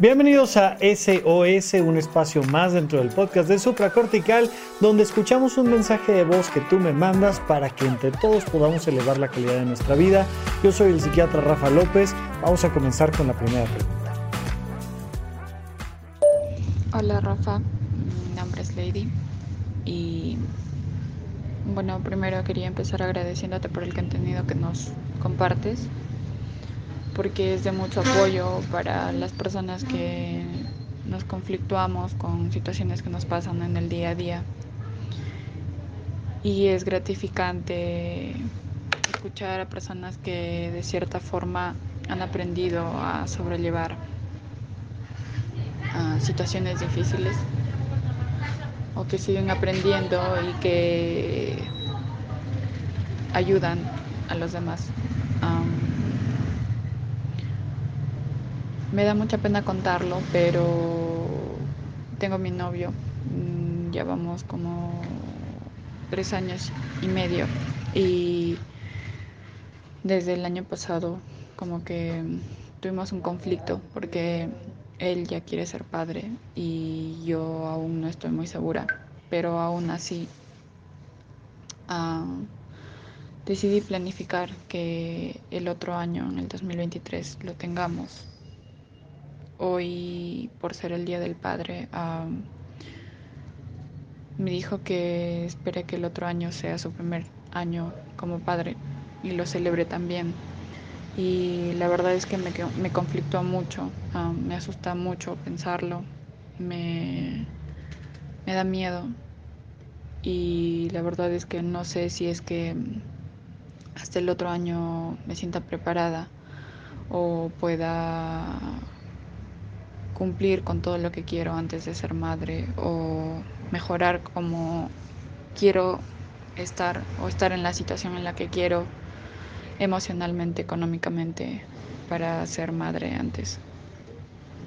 Bienvenidos a SOS, un espacio más dentro del podcast de Supracortical, donde escuchamos un mensaje de voz que tú me mandas para que entre todos podamos elevar la calidad de nuestra vida. Yo soy el psiquiatra Rafa López. Vamos a comenzar con la primera pregunta. Hola Rafa, mi nombre es Lady y bueno, primero quería empezar agradeciéndote por el contenido que nos compartes porque es de mucho apoyo para las personas que nos conflictuamos con situaciones que nos pasan en el día a día. Y es gratificante escuchar a personas que de cierta forma han aprendido a sobrellevar situaciones difíciles o que siguen aprendiendo y que ayudan a los demás. Me da mucha pena contarlo, pero tengo mi novio. Mm, ya vamos como tres años y medio. Y desde el año pasado como que tuvimos un conflicto porque él ya quiere ser padre y yo aún no estoy muy segura. Pero aún así ah, decidí planificar que el otro año, en el 2023, lo tengamos hoy, por ser el Día del Padre, me dijo que espere que el otro año sea su primer año como padre y lo celebre también. Y la verdad es que me, me conflictó mucho, me asusta mucho pensarlo, me, me da miedo. Y la verdad es que no sé si es que hasta el otro año me sienta preparada o pueda cumplir con todo lo que quiero antes de ser madre o mejorar como quiero estar o estar en la situación en la que quiero emocionalmente, económicamente para ser madre antes.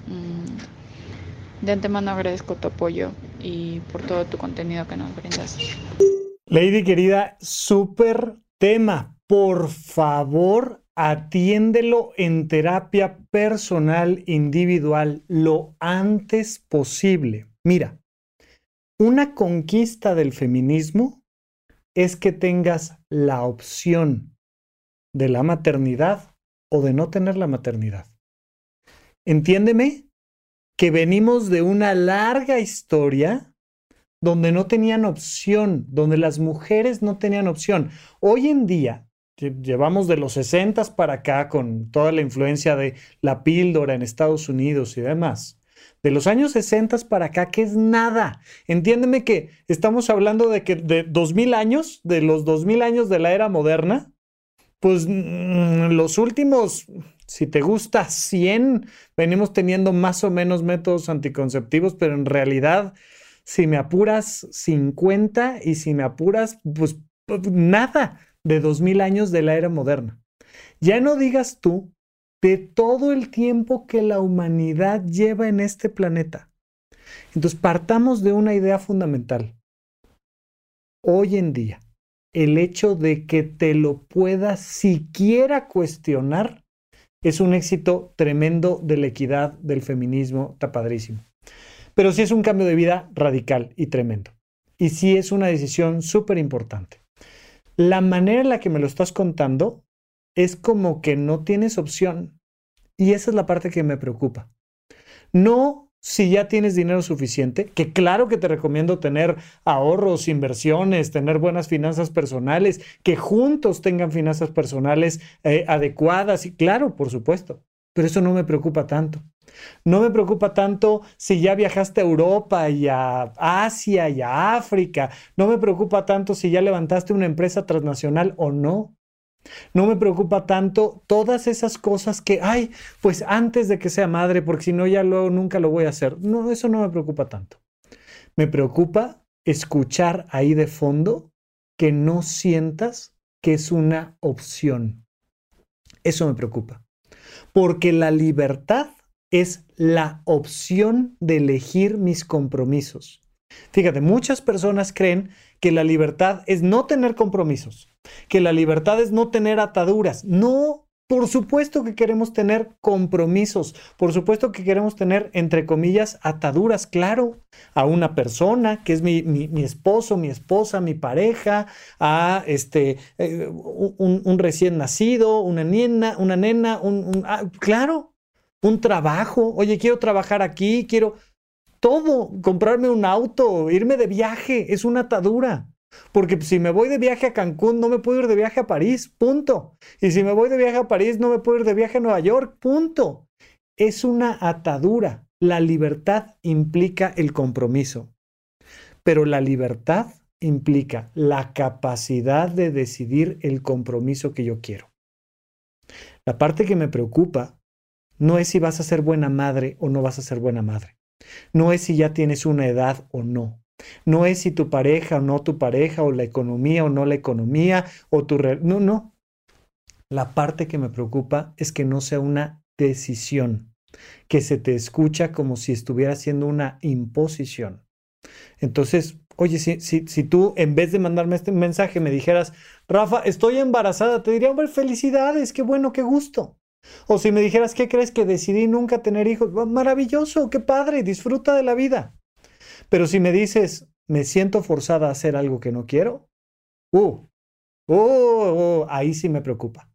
Mm, de antemano agradezco tu apoyo y por todo tu contenido que nos brindas. Lady querida, súper tema. Por favor, atiéndelo en terapia personal individual lo antes posible. Mira, una conquista del feminismo es que tengas la opción de la maternidad o de no tener la maternidad. Entiéndeme que venimos de una larga historia donde no tenían opción, donde las mujeres no tenían opción. Hoy en día, llevamos de los 60 para acá con toda la influencia de la píldora en Estados Unidos y demás. De los años 60 para acá, que es nada. Entiéndeme que estamos hablando de que de 2000 años, de los 2000 años de la era moderna, pues mm, los últimos, si te gusta, 100, venimos teniendo más o menos métodos anticonceptivos, pero en realidad, si me apuras 50 y si me apuras, pues, pues nada de dos mil años de la era moderna. Ya no digas tú de todo el tiempo que la humanidad lleva en este planeta. Entonces, partamos de una idea fundamental. Hoy en día, el hecho de que te lo puedas siquiera cuestionar es un éxito tremendo de la equidad, del feminismo, está padrísimo. Pero sí es un cambio de vida radical y tremendo. Y sí es una decisión súper importante la manera en la que me lo estás contando es como que no tienes opción. Y esa es la parte que me preocupa. No si ya tienes dinero suficiente, que claro que te recomiendo tener ahorros, inversiones, tener buenas finanzas personales, que juntos tengan finanzas personales eh, adecuadas y claro, por supuesto, pero eso no me preocupa tanto. No me preocupa tanto si ya viajaste a Europa y a Asia y a África. No me preocupa tanto si ya levantaste una empresa transnacional o no. No me preocupa tanto todas esas cosas que, ay, pues antes de que sea madre, porque si no ya luego nunca lo voy a hacer. No, eso no me preocupa tanto. Me preocupa escuchar ahí de fondo que no sientas que es una opción. Eso me preocupa. Porque la libertad es la opción de elegir mis compromisos. Fíjate, muchas personas creen que la libertad es no tener compromisos, que la libertad es no tener ataduras. No, Por supuesto que queremos tener compromisos, por supuesto que queremos tener, entre comillas, ataduras, claro, a una persona que es mi, esposo, mi esposa, mi pareja, a este, eh, un, recién nacido, una nena, una nena, un, ah, claro, un trabajo. Oye, quiero trabajar aquí, quiero todo, comprarme un auto, irme de viaje, es una atadura. Porque si me voy de viaje a Cancún, no me puedo ir de viaje a París, punto. Y si me voy de viaje a París, no me puedo ir de viaje a Nueva York, punto. Es una atadura. La libertad implica el compromiso, pero la libertad implica la capacidad de decidir el compromiso que yo quiero. La parte que me preocupa no es si vas a ser buena madre o no vas a ser buena madre. No es si ya tienes una edad o no. No es si tu pareja o no tu pareja, o la economía o no la economía, o tu... No, no. La parte que me preocupa es que no sea una decisión, que se te escucha como si estuviera siendo una imposición. Entonces, oye, si, si, si tú en vez de mandarme este mensaje me dijeras, Rafa, estoy embarazada, te diría, bueno, felicidades, qué bueno, qué gusto. O si me dijeras, ¿qué crees que decidí nunca tener hijos? Maravilloso, qué padre, disfruta de la vida. Pero si me dices, me siento forzada a hacer algo que no quiero, uh, uh, uh, ahí sí me preocupa.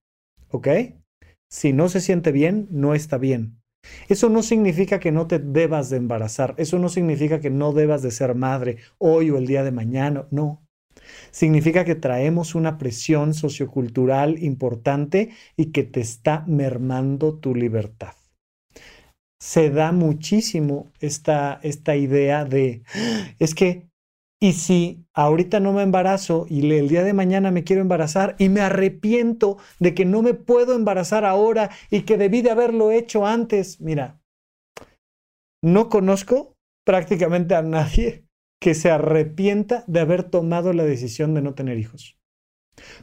¿Ok? Si no se siente bien, no está bien. Eso no significa que no te debas de embarazar, eso no significa que no debas de ser madre hoy o el día de mañana, no. Significa que traemos una presión sociocultural importante y que te está mermando tu libertad se da muchísimo esta, esta idea de, es que, ¿y si ahorita no me embarazo y el día de mañana me quiero embarazar y me arrepiento de que no me puedo embarazar ahora y que debí de haberlo hecho antes? Mira, no conozco prácticamente a nadie que se arrepienta de haber tomado la decisión de no tener hijos.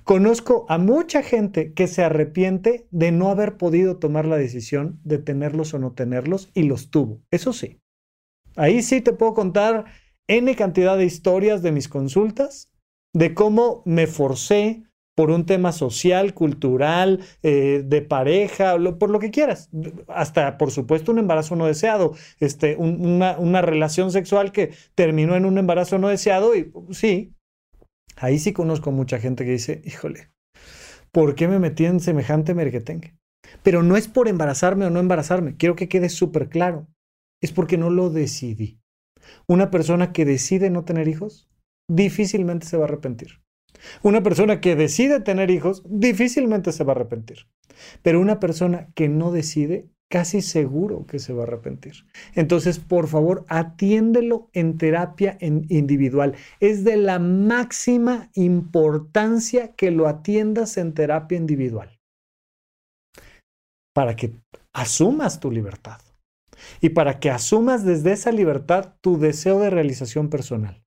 Conozco a mucha gente que se arrepiente de no haber podido tomar la decisión de tenerlos o no tenerlos y los tuvo. Eso sí. Ahí sí te puedo contar N cantidad de historias de mis consultas, de cómo me forcé por un tema social, cultural, eh, de pareja, por lo que quieras. Hasta, por supuesto, un embarazo no deseado, este, una relación sexual que terminó en un embarazo no deseado y sí, Ahí sí conozco mucha gente que dice, híjole, ¿por qué me metí en semejante merquetengue? Pero no es por embarazarme o no embarazarme, quiero que quede súper claro, es porque no lo decidí. Una persona que decide no tener hijos, difícilmente se va a arrepentir. Una persona que decide tener hijos, difícilmente se va a arrepentir. Pero una persona que no decide, casi seguro que se va a arrepentir. Entonces, por favor, atiéndelo en terapia individual. Es de la máxima importancia que lo atiendas en terapia individual. Para que asumas tu libertad y para que asumas desde esa libertad tu deseo de realización personal.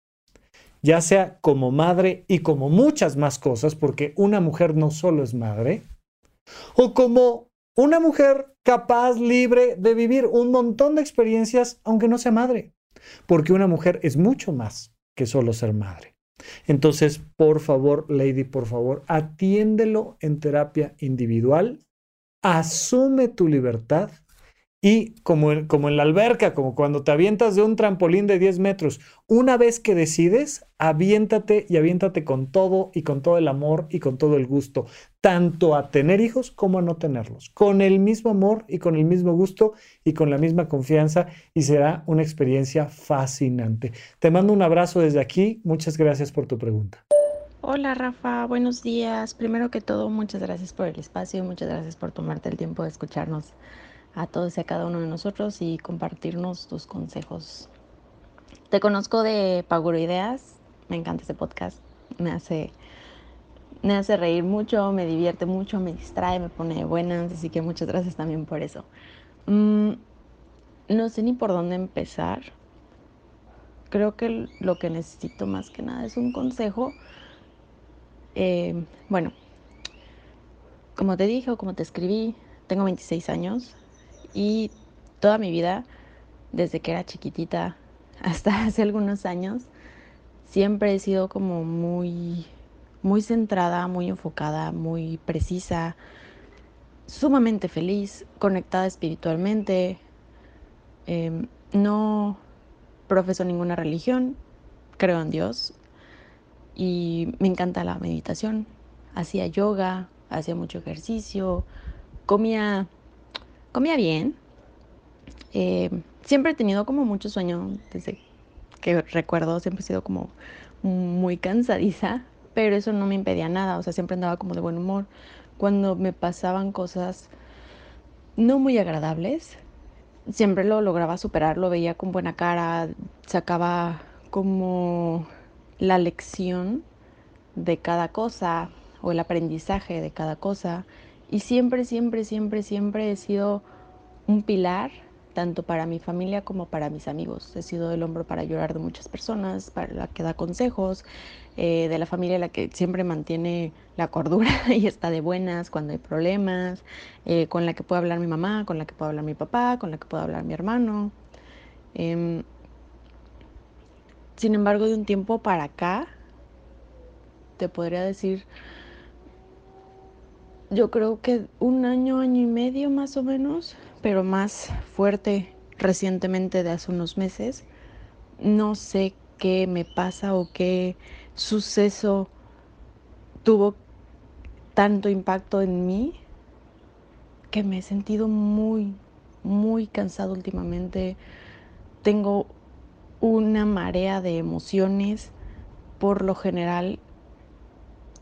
Ya sea como madre y como muchas más cosas, porque una mujer no solo es madre, o como una mujer capaz, libre de vivir un montón de experiencias, aunque no sea madre. Porque una mujer es mucho más que solo ser madre. Entonces, por favor, Lady, por favor, atiéndelo en terapia individual, asume tu libertad y como en, como en la alberca, como cuando te avientas de un trampolín de 10 metros, una vez que decides, aviéntate y aviéntate con todo y con todo el amor y con todo el gusto, tanto a tener hijos como a no tenerlos, con el mismo amor y con el mismo gusto y con la misma confianza y será una experiencia fascinante. Te mando un abrazo desde aquí, muchas gracias por tu pregunta. Hola Rafa, buenos días. Primero que todo, muchas gracias por el espacio, muchas gracias por tomarte el tiempo de escucharnos a todos y a cada uno de nosotros y compartirnos tus consejos. Te conozco de Paguro Ideas, me encanta ese podcast, me hace, me hace reír mucho, me divierte mucho, me distrae, me pone buenas, así que muchas gracias también por eso. Mm, no sé ni por dónde empezar. Creo que lo que necesito más que nada es un consejo. Eh, bueno, como te dije o como te escribí, tengo 26 años, y toda mi vida, desde que era chiquitita hasta hace algunos años, siempre he sido como muy, muy centrada, muy enfocada, muy precisa. sumamente feliz, conectada espiritualmente. Em, no profeso ninguna religión, creo en Dios y me encanta la meditación. Hacía yoga, hacía mucho ejercicio, comía, comía bien. Em, siempre he tenido como mucho sueño desde que recuerdo, siempre he sido como muy cansadiza, pero eso no me impedía nada, o sea, siempre andaba como de buen humor. Cuando me pasaban cosas no muy agradables, siempre lo lograba superar, lo veía con buena cara, sacaba como la lección de cada cosa o el aprendizaje de cada cosa y siempre, siempre, siempre, siempre he sido un pilar tanto para mi familia como para mis amigos. He sido el hombro para llorar de muchas personas, para la que da consejos, eh, de la familia la que siempre mantiene la cordura y está de buenas cuando hay problemas, eh, con la que puede hablar mi mamá, con la que puede hablar mi papá, con la que puede hablar mi hermano. Em, sin embargo, de un tiempo para acá, te podría decir, yo creo que un año, año y medio más o menos, pero más fuerte recientemente de hace unos meses. No sé qué me pasa o qué suceso tuvo tanto impacto en mí que me he sentido muy, muy cansado últimamente. Tengo una marea de emociones, por lo general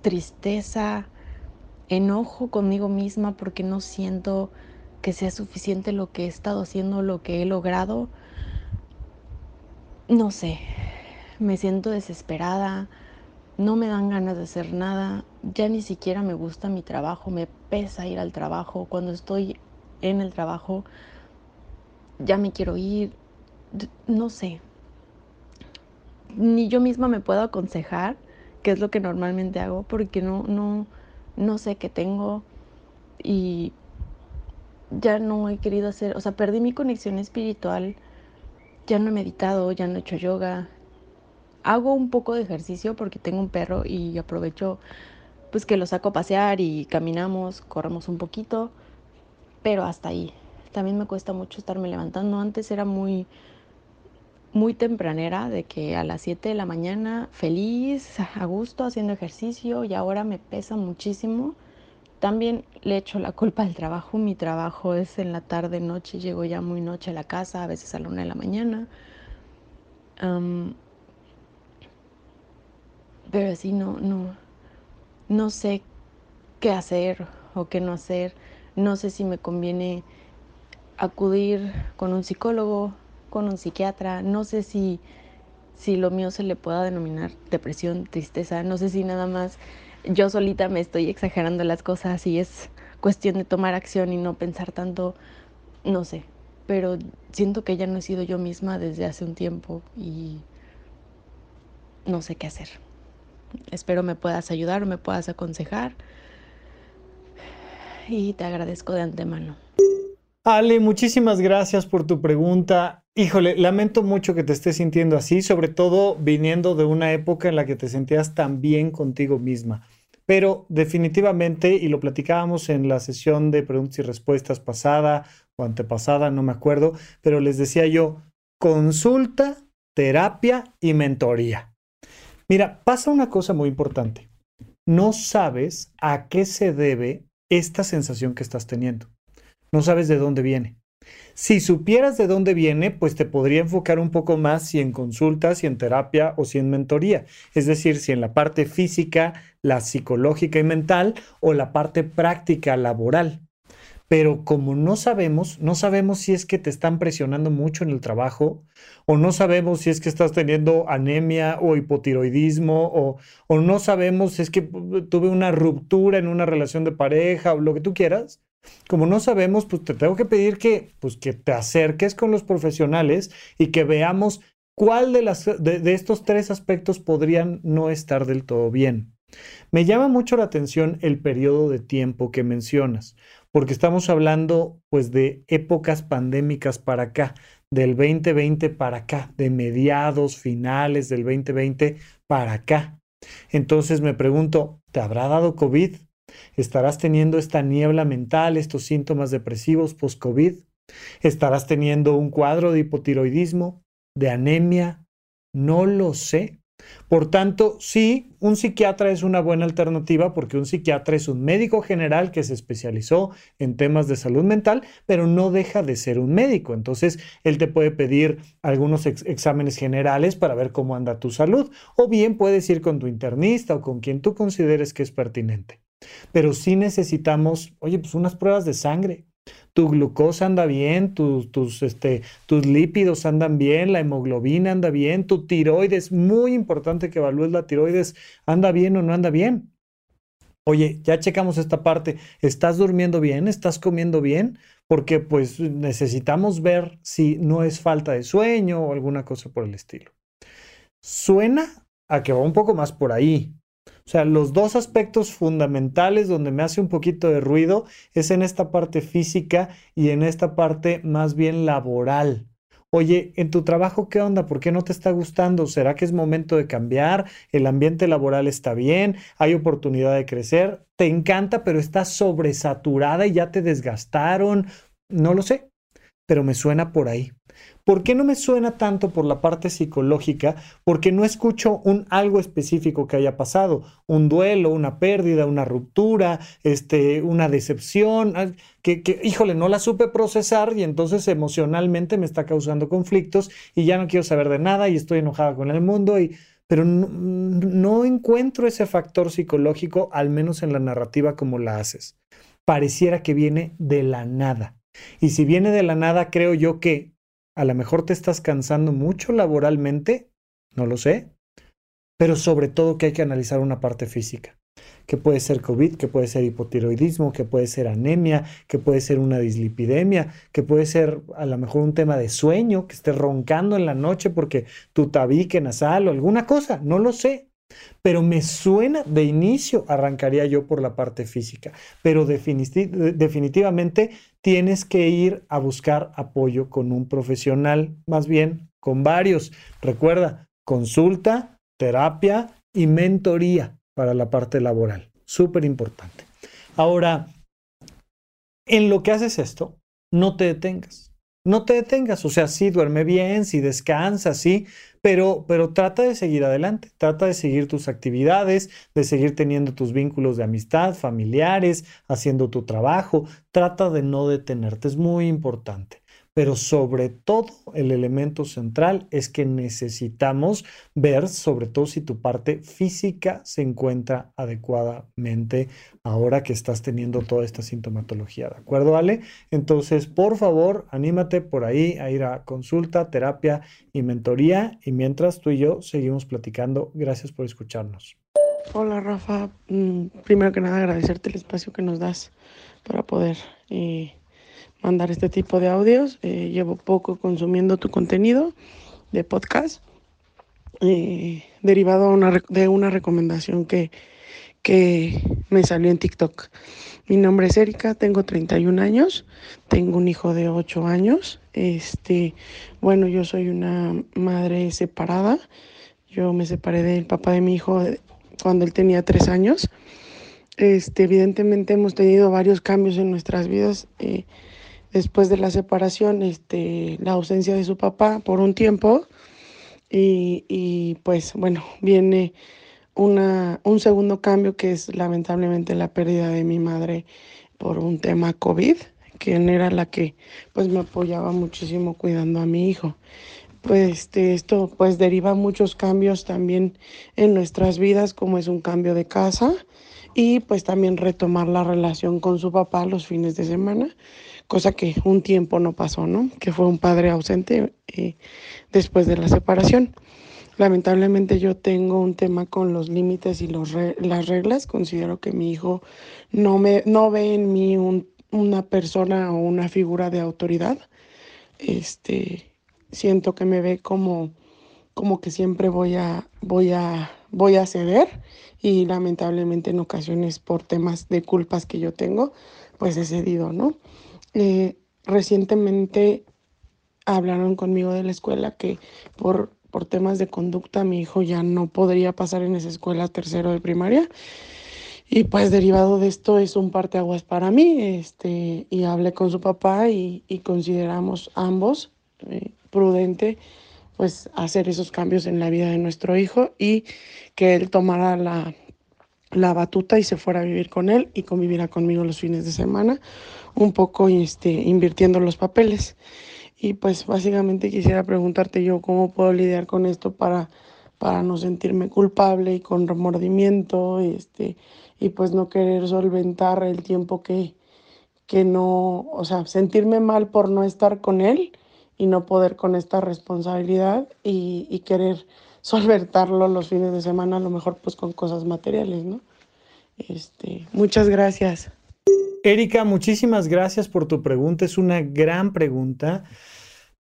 tristeza, enojo conmigo misma porque no siento que sea suficiente lo que he estado haciendo, lo que he logrado. No sé, me siento desesperada, no me dan ganas de hacer nada, ya ni siquiera me gusta mi trabajo, me pesa ir al trabajo, cuando estoy en el trabajo ya me quiero ir, no sé, ni yo misma me puedo aconsejar, que es lo que normalmente hago, porque no, no, no sé qué tengo y ya no he querido hacer, o sea, perdí mi conexión espiritual, ya no he meditado, ya no he hecho yoga. Hago un poco de ejercicio porque tengo un perro y aprovecho pues que lo saco a pasear y caminamos, corremos un poquito, pero hasta ahí. También me cuesta mucho estarme levantando. Antes era muy muy tempranera de que a las 7 de la mañana feliz, a gusto haciendo ejercicio y ahora me pesa muchísimo también le echo la culpa al trabajo. Mi trabajo es en la tarde, noche, llego ya muy noche a la casa, a veces a la una de la mañana. pero así no, no, no sé qué hacer o qué no hacer. No sé si me conviene acudir con un psicólogo, con un psiquiatra. No sé si, si lo mío se le pueda denominar depresión, tristeza. No sé si nada más yo solita me estoy exagerando las cosas y es cuestión de tomar acción y no pensar tanto, no sé, pero siento que ya no he sido yo misma desde hace un tiempo y no sé qué hacer. Espero me puedas ayudar o me puedas aconsejar y te agradezco de antemano. Ale, muchísimas gracias por tu pregunta. Híjole, lamento mucho que te estés sintiendo así, sobre todo viniendo de una época en la que te sentías tan bien contigo misma. Pero definitivamente, y lo platicábamos en la sesión de preguntas y respuestas pasada o antepasada, no me acuerdo, pero les decía yo, consulta, terapia y mentoría. Mira, pasa una cosa muy importante. No sabes a qué se debe esta sensación que estás teniendo. No sabes de dónde viene. Si supieras de dónde viene, pues te podría enfocar un poco más si en consultas, si en terapia o si en mentoría. Es decir, si en la parte física, la psicológica y mental o la parte práctica, laboral. Pero como no sabemos, no sabemos si es que te están presionando mucho en el trabajo o no sabemos si es que estás teniendo anemia o hipotiroidismo o, o no sabemos si es que tuve una ruptura en una relación de pareja o lo que tú quieras como no sabemos, pues te tengo que pedir que, pues, que te acerques con los profesionales y que veamos cuál de, las, de, estos tres aspectos podrían no estar del todo bien. Me llama mucho la atención el periodo de tiempo que mencionas, porque estamos hablando pues de épocas pandémicas para acá, del 2020 para acá, de mediados, finales del 2020 para acá. Entonces me pregunto, ¿te habrá dado COVID? Estarás teniendo esta niebla mental, estos síntomas depresivos post-COVID. Estarás teniendo un cuadro de hipotiroidismo, de anemia. No lo sé. Por tanto, sí, un psiquiatra es una buena alternativa porque un psiquiatra es un médico general que se especializó en temas de salud mental, pero no deja de ser un médico. Entonces, él te puede pedir algunos exámenes generales para ver cómo anda tu salud, o bien puedes ir con tu internista o con quien tú consideres que es pertinente. Pero sí necesitamos, oye, pues unas pruebas de sangre tu glucosa anda bien, tus, tus, este, tus lípidos andan bien, la hemoglobina anda bien, tu tiroides, muy importante que evalúes la tiroides, anda bien o no anda bien. Oye, ya checamos esta parte, ¿estás durmiendo bien? ¿Estás comiendo bien? Porque pues necesitamos ver si no es falta de sueño o alguna cosa por el estilo. Suena a que va un poco más por ahí, o sea, los dos aspectos fundamentales donde me hace un poquito de ruido es en esta parte física y en esta parte más bien laboral. Oye, en tu trabajo, ¿qué onda? ¿Por qué no te está gustando? ¿Será que es momento de cambiar? ¿El ambiente laboral está bien? ¿Hay oportunidad de crecer? ¿Te encanta, pero estás sobresaturada y ya te desgastaron? No lo sé, pero me suena por ahí. ¿Por qué no me suena tanto por la parte psicológica? Porque no escucho un algo específico que haya pasado, un duelo, una pérdida, una ruptura, este, una decepción, que, híjole, no la supe procesar y entonces emocionalmente me está causando conflictos y ya no quiero saber de nada y estoy enojada con el mundo y pero no encuentro ese factor psicológico, al menos en la narrativa como la haces. Pareciera que viene de la nada. Y si viene de la nada, creo yo que a lo mejor te estás cansando mucho laboralmente, no lo sé, pero sobre todo que hay que analizar una parte física, que puede ser COVID, que puede ser hipotiroidismo, que puede ser anemia, que puede ser una dislipidemia, que puede ser a lo mejor un tema de sueño, que estés roncando en la noche porque tu tabique nasal o alguna cosa, no lo sé. Pero me suena de inicio, arrancaría yo por la parte física, pero definitivamente tienes que ir a buscar apoyo con un profesional, más bien con varios. Recuerda, consulta, terapia y mentoría para la parte laboral. Súper importante. Ahora, en lo que haces esto, no te detengas. No te detengas, o sea, sí duerme bien, sí descansa, sí, pero, pero trata de seguir adelante, trata de seguir tus actividades, de seguir teniendo tus vínculos de amistad, familiares, haciendo tu trabajo, trata de no detenerte, es muy importante pero sobre todo el elemento central es que necesitamos ver sobre todo si tu parte física se encuentra adecuadamente ahora que estás teniendo toda esta sintomatología, ¿de acuerdo, Ale? Entonces, por favor, anímate por ahí a ir a consulta, terapia y mentoría y mientras tú y yo seguimos platicando, gracias por escucharnos. Hola Rafa, mm, primero que nada agradecerte el espacio que nos das para poder... Eh, mandar este tipo de audios. Eh, llevo poco consumiendo tu contenido de podcast, eh, derivado de una recomendación que, que me salió en TikTok. Mi nombre es Erika, tengo 31 años, tengo un hijo de 8 años. Este, bueno, yo soy una madre separada. Yo me separé del papá de mi hijo cuando él tenía 3 años. Este, evidentemente hemos tenido varios cambios en nuestras vidas. Eh, después de la separación, este, la ausencia de su papá por un tiempo y, pues bueno, viene una, un segundo cambio que es lamentablemente la pérdida de mi madre por un tema COVID, quien era la que pues me apoyaba muchísimo cuidando a mi hijo. Pues este, esto pues deriva muchos cambios también en nuestras vidas, como es un cambio de casa y pues también retomar la relación con su papá los fines de semana cosa que un tiempo no pasó, ¿no? Que fue un padre ausente eh, después de la separación. Lamentablemente yo tengo un tema con los límites y los las reglas. Considero que mi hijo no, me, no ve en mí una persona o una figura de autoridad. Este, siento que me ve como, como que siempre voy a, voy, a, voy a ceder y lamentablemente en ocasiones por temas de culpas que yo tengo, pues he cedido, ¿no? Eh, recientemente hablaron conmigo de la escuela que por, por temas de conducta mi hijo ya no podría pasar en esa escuela tercero de primaria. Y pues derivado de esto es un parteaguas para mí, este, y hablé con su papá y, consideramos ambos eh, prudente pues hacer esos cambios en la vida de nuestro hijo y que él tomara la, la batuta y se fuera a vivir con él y conviviera conmigo los fines de semana, un poco este, invirtiendo los papeles. Y pues básicamente quisiera preguntarte yo cómo puedo lidiar con esto para, para no sentirme culpable y con remordimiento este, y pues no querer solventar el tiempo que, que no, o sea, sentirme mal por no estar con él y no poder con esta responsabilidad y, y querer solventarlo los fines de semana, a lo mejor pues con cosas materiales, ¿no? Este, muchas gracias. Erika, muchísimas gracias por tu pregunta. Es una gran pregunta.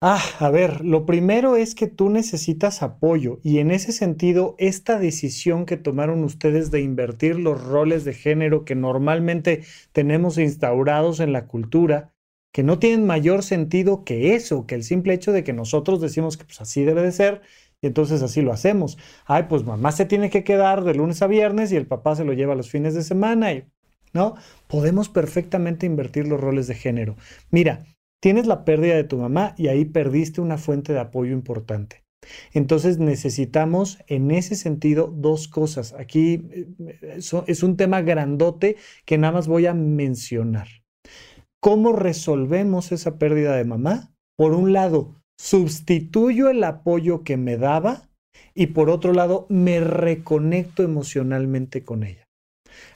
Ah, a ver, lo primero es que tú necesitas apoyo y en ese sentido, esta decisión que tomaron ustedes de invertir los roles de género que normalmente tenemos instaurados en la cultura, que no tienen mayor sentido que eso, que el simple hecho de que nosotros decimos que pues así debe de ser y entonces así lo hacemos. Ay, pues mamá se tiene que quedar de lunes a viernes y el papá se lo lleva los fines de semana y ¿no? Podemos perfectamente invertir los roles de género. Mira, tienes la pérdida de tu mamá y ahí perdiste una fuente de apoyo importante. Entonces necesitamos en ese sentido dos cosas. Aquí eh, es un tema grandote que nada más voy a mencionar. ¿Cómo resolvemos esa pérdida de mamá? Por un lado, sustituyo el apoyo que me daba y por otro lado, me reconecto emocionalmente con ella.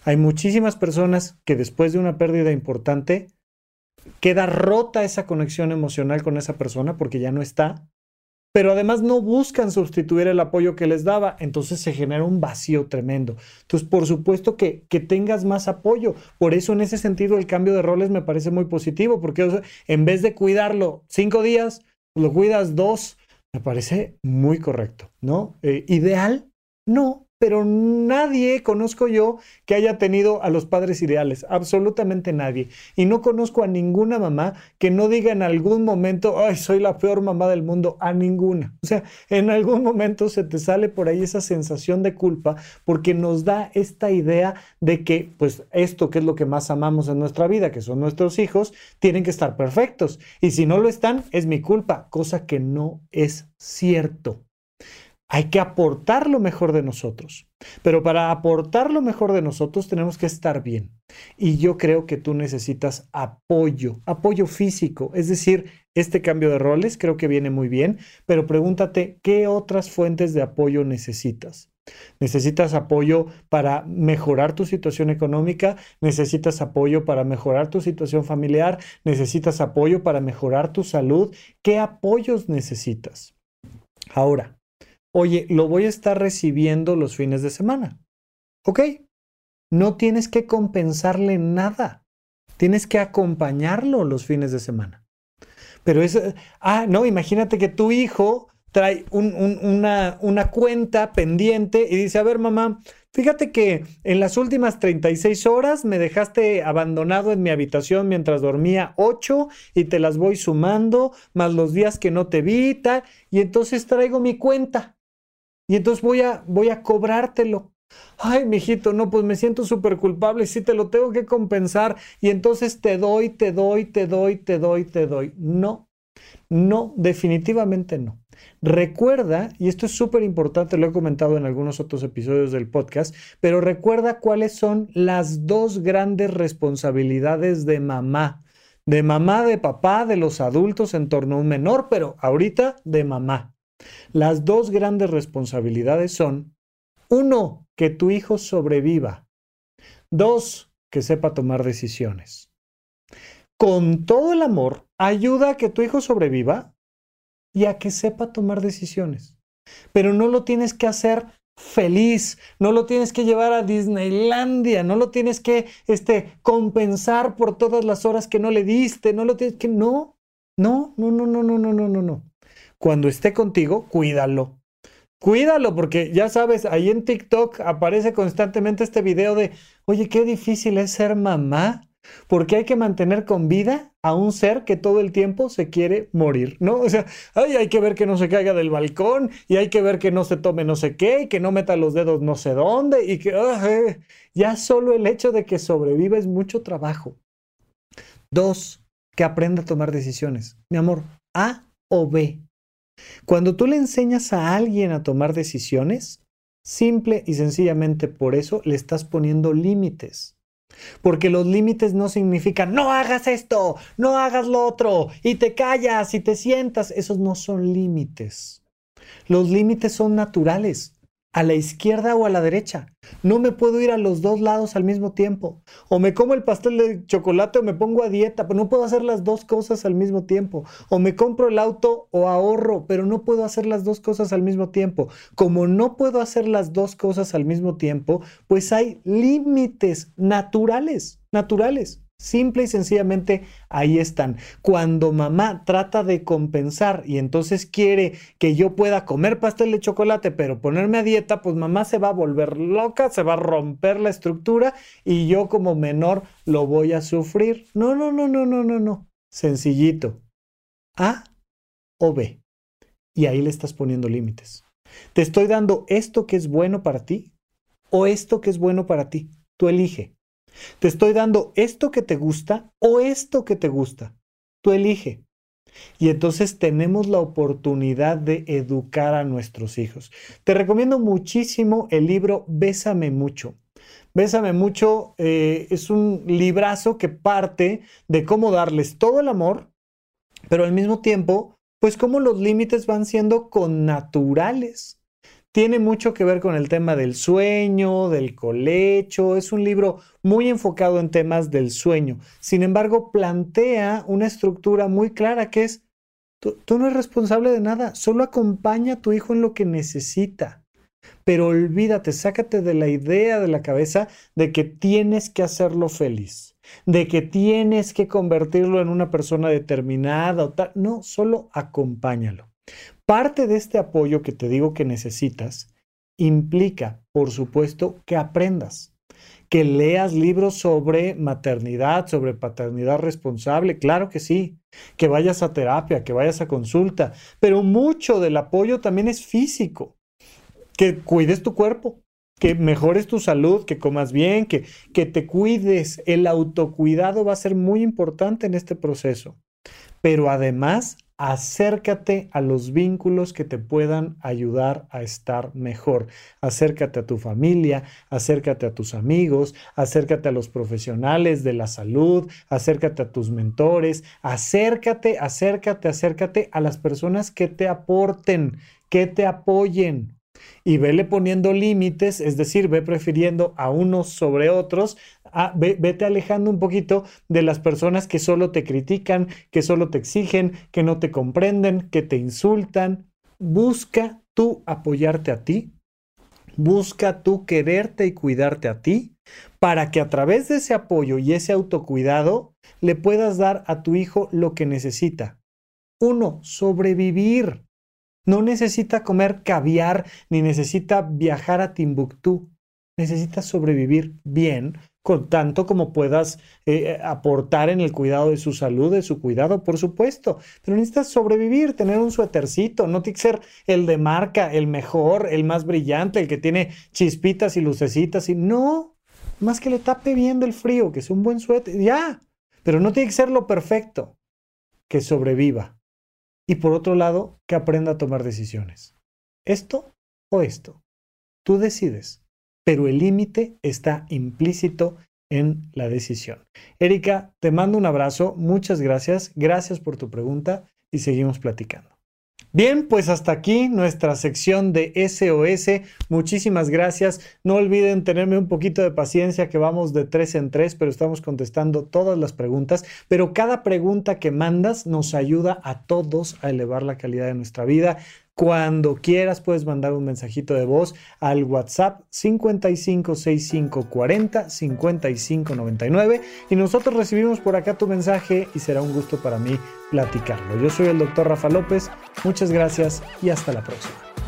Hay muchísimas personas que después de una pérdida importante queda rota esa conexión emocional con esa persona porque ya no está, pero además no buscan sustituir el apoyo que les daba, entonces se genera un vacío tremendo. Entonces, por supuesto que, que tengas más apoyo. Por eso, en ese sentido, el cambio de roles me parece muy positivo, porque en vez de cuidarlo cinco días, lo cuidas dos, me parece muy correcto, ¿no? Eh, ideal, no, pero nadie conozco yo que haya tenido a los padres ideales, absolutamente nadie. Y no conozco a ninguna mamá que no diga en algún momento, ay, soy la peor mamá del mundo, a ninguna. O sea, en algún momento se te sale por ahí esa sensación de culpa porque nos da esta idea de que, pues, esto que es lo que más amamos en nuestra vida, que son nuestros hijos, tienen que estar perfectos. Y si no lo están, es mi culpa, cosa que no es cierto. Hay que aportar lo mejor de nosotros. Pero para aportar lo mejor de nosotros tenemos que estar bien. Y yo creo que tú necesitas apoyo, apoyo físico. Es decir, este cambio de roles creo que viene muy bien, pero pregúntate qué otras fuentes de apoyo necesitas. Necesitas apoyo para mejorar tu situación económica, necesitas apoyo para mejorar tu situación familiar, necesitas apoyo para mejorar tu salud. ¿Qué apoyos necesitas? Ahora, oye, lo voy a estar recibiendo los fines de semana. Ok, no tienes que compensarle nada, tienes que acompañarlo los fines de semana. Pero es, ah, no, imagínate que tu hijo trae una, cuenta pendiente y dice, a ver mamá, Fíjate que en las últimas 36 horas me dejaste abandonado en mi habitación mientras dormía 8 y te las voy sumando, más los días que no te vi, y entonces traigo mi cuenta. Y entonces voy a, voy a cobrártelo. Ay, mijito, no, pues me siento súper culpable, sí te lo tengo que compensar. Y entonces te doy, te doy, te doy, te doy, te doy. No, no, definitivamente no. Recuerda, y esto es súper importante, lo he comentado en algunos otros episodios del podcast, pero recuerda cuáles son las dos grandes responsabilidades de mamá. De mamá, de papá, de los adultos en torno a un menor, pero ahorita de mamá. Las dos grandes responsabilidades son, uno, que tu hijo sobreviva. Dos, que sepa tomar decisiones. Con todo el amor, ayuda a que tu hijo sobreviva y a que sepa tomar decisiones. Pero no lo tienes que hacer feliz, no lo tienes que llevar a Disneylandia, no lo tienes que este, compensar por todas las horas que no le diste, no lo tienes que... No, no, no, no, no, no, no, no, no, no cuando esté contigo, cuídalo. Cuídalo, porque ya sabes, ahí en TikTok aparece constantemente este video de, oye, qué difícil es ser mamá, porque hay que mantener con vida a un ser que todo el tiempo se quiere morir, ¿no? O sea, ay, hay que ver que no se caiga del balcón y hay que ver que no se tome no sé qué y que no meta los dedos no sé dónde y que eh, ya solo el hecho de que sobreviva es mucho trabajo. Dos, que aprenda a tomar decisiones. Mi amor, A o B. Cuando tú le enseñas a alguien a tomar decisiones, simple y sencillamente por eso le estás poniendo límites. Porque los límites no significan no hagas esto, no hagas lo otro, y te callas y te sientas. Esos no son límites. Los límites son naturales a la izquierda o a la derecha. No me puedo ir a los dos lados al mismo tiempo. O me como el pastel de chocolate o me pongo a dieta, pero no puedo hacer las dos cosas al mismo tiempo. O me compro el auto o ahorro, pero no puedo hacer las dos cosas al mismo tiempo. Como no puedo hacer las dos cosas al mismo tiempo, pues hay límites naturales, naturales. Simple y sencillamente ahí están. Cuando mamá trata de compensar y entonces quiere que yo pueda comer pastel de chocolate, pero ponerme a dieta, pues mamá se va a volver loca, se va a romper la estructura y yo como menor lo voy a sufrir. No, no, no, no, no, no, no. Sencillito. A o B. Y ahí le estás poniendo límites. Te estoy dando esto que es bueno para ti o esto que es bueno para ti. Tú elige. Te estoy dando esto que te gusta o esto que te gusta. Tú elige. Y entonces tenemos la oportunidad de educar a nuestros hijos. Te recomiendo muchísimo el libro Bésame mucho. Bésame mucho eh, es un librazo que parte de cómo darles todo el amor, pero al mismo tiempo, pues cómo los límites van siendo connaturales tiene mucho que ver con el tema del sueño, del colecho. Es un libro muy enfocado en temas del sueño. Sin embargo, plantea una estructura muy clara que es, tú, no eres responsable de nada, solo acompaña a tu hijo en lo que necesita. Pero olvídate, sácate de la idea de la cabeza de que tienes que hacerlo feliz, de que tienes que convertirlo en una persona determinada o tal. No, solo acompáñalo. Parte de este apoyo que te digo que necesitas implica, por supuesto, que aprendas, que leas libros sobre maternidad, sobre paternidad responsable, claro que sí, que vayas a terapia, que vayas a consulta, pero mucho del apoyo también es físico, que cuides tu cuerpo, que mejores tu salud, que comas bien, que, que te cuides. El autocuidado va a ser muy importante en este proceso. Pero además acércate a los vínculos que te puedan ayudar a estar mejor. Acércate a tu familia, acércate a tus amigos, acércate a los profesionales de la salud, acércate a tus mentores, acércate, acércate, acércate a las personas que te aporten, que te apoyen y vele poniendo límites, es decir, ve prefiriendo a unos sobre otros, vete alejando un poquito de las personas que solo te critican, que solo te exigen, que no te comprenden, que te insultan. Busca tú apoyarte a ti, busca tú quererte y cuidarte a ti, para que a través de ese apoyo y ese autocuidado le puedas dar a tu hijo lo que necesita. Uno, sobrevivir. No necesita comer caviar ni necesita viajar a Timbuktu. Necesita sobrevivir bien, con tanto como puedas eh, aportar en el cuidado de su salud, de su cuidado, por supuesto. Pero necesitas sobrevivir, tener un suétercito, no tiene que ser el de marca, el mejor, el más brillante, el que tiene chispitas y lucecitas. Y no, más que le tape bien del frío, que sea un buen suéter, ya. Pero no tiene que ser lo perfecto, que sobreviva y por otro lado, que aprenda a tomar decisiones. Esto o esto. Tú decides, pero el límite está implícito en la decisión. Erika, te mando un abrazo, muchas gracias, gracias por tu pregunta y seguimos platicando. Bien, pues hasta aquí nuestra sección de SOS. Muchísimas gracias. No olviden tenerme un poquito de paciencia que vamos de tres en tres, pero estamos contestando todas las preguntas. Pero cada pregunta que mandas nos ayuda a todos a elevar la calidad de nuestra vida. Cuando quieras puedes mandar un mensajito de voz al WhatsApp 556540 5599 y nosotros recibimos por acá tu mensaje y será un gusto para mí platicarlo. Yo soy el doctor Rafa López, muchas gracias y hasta la próxima.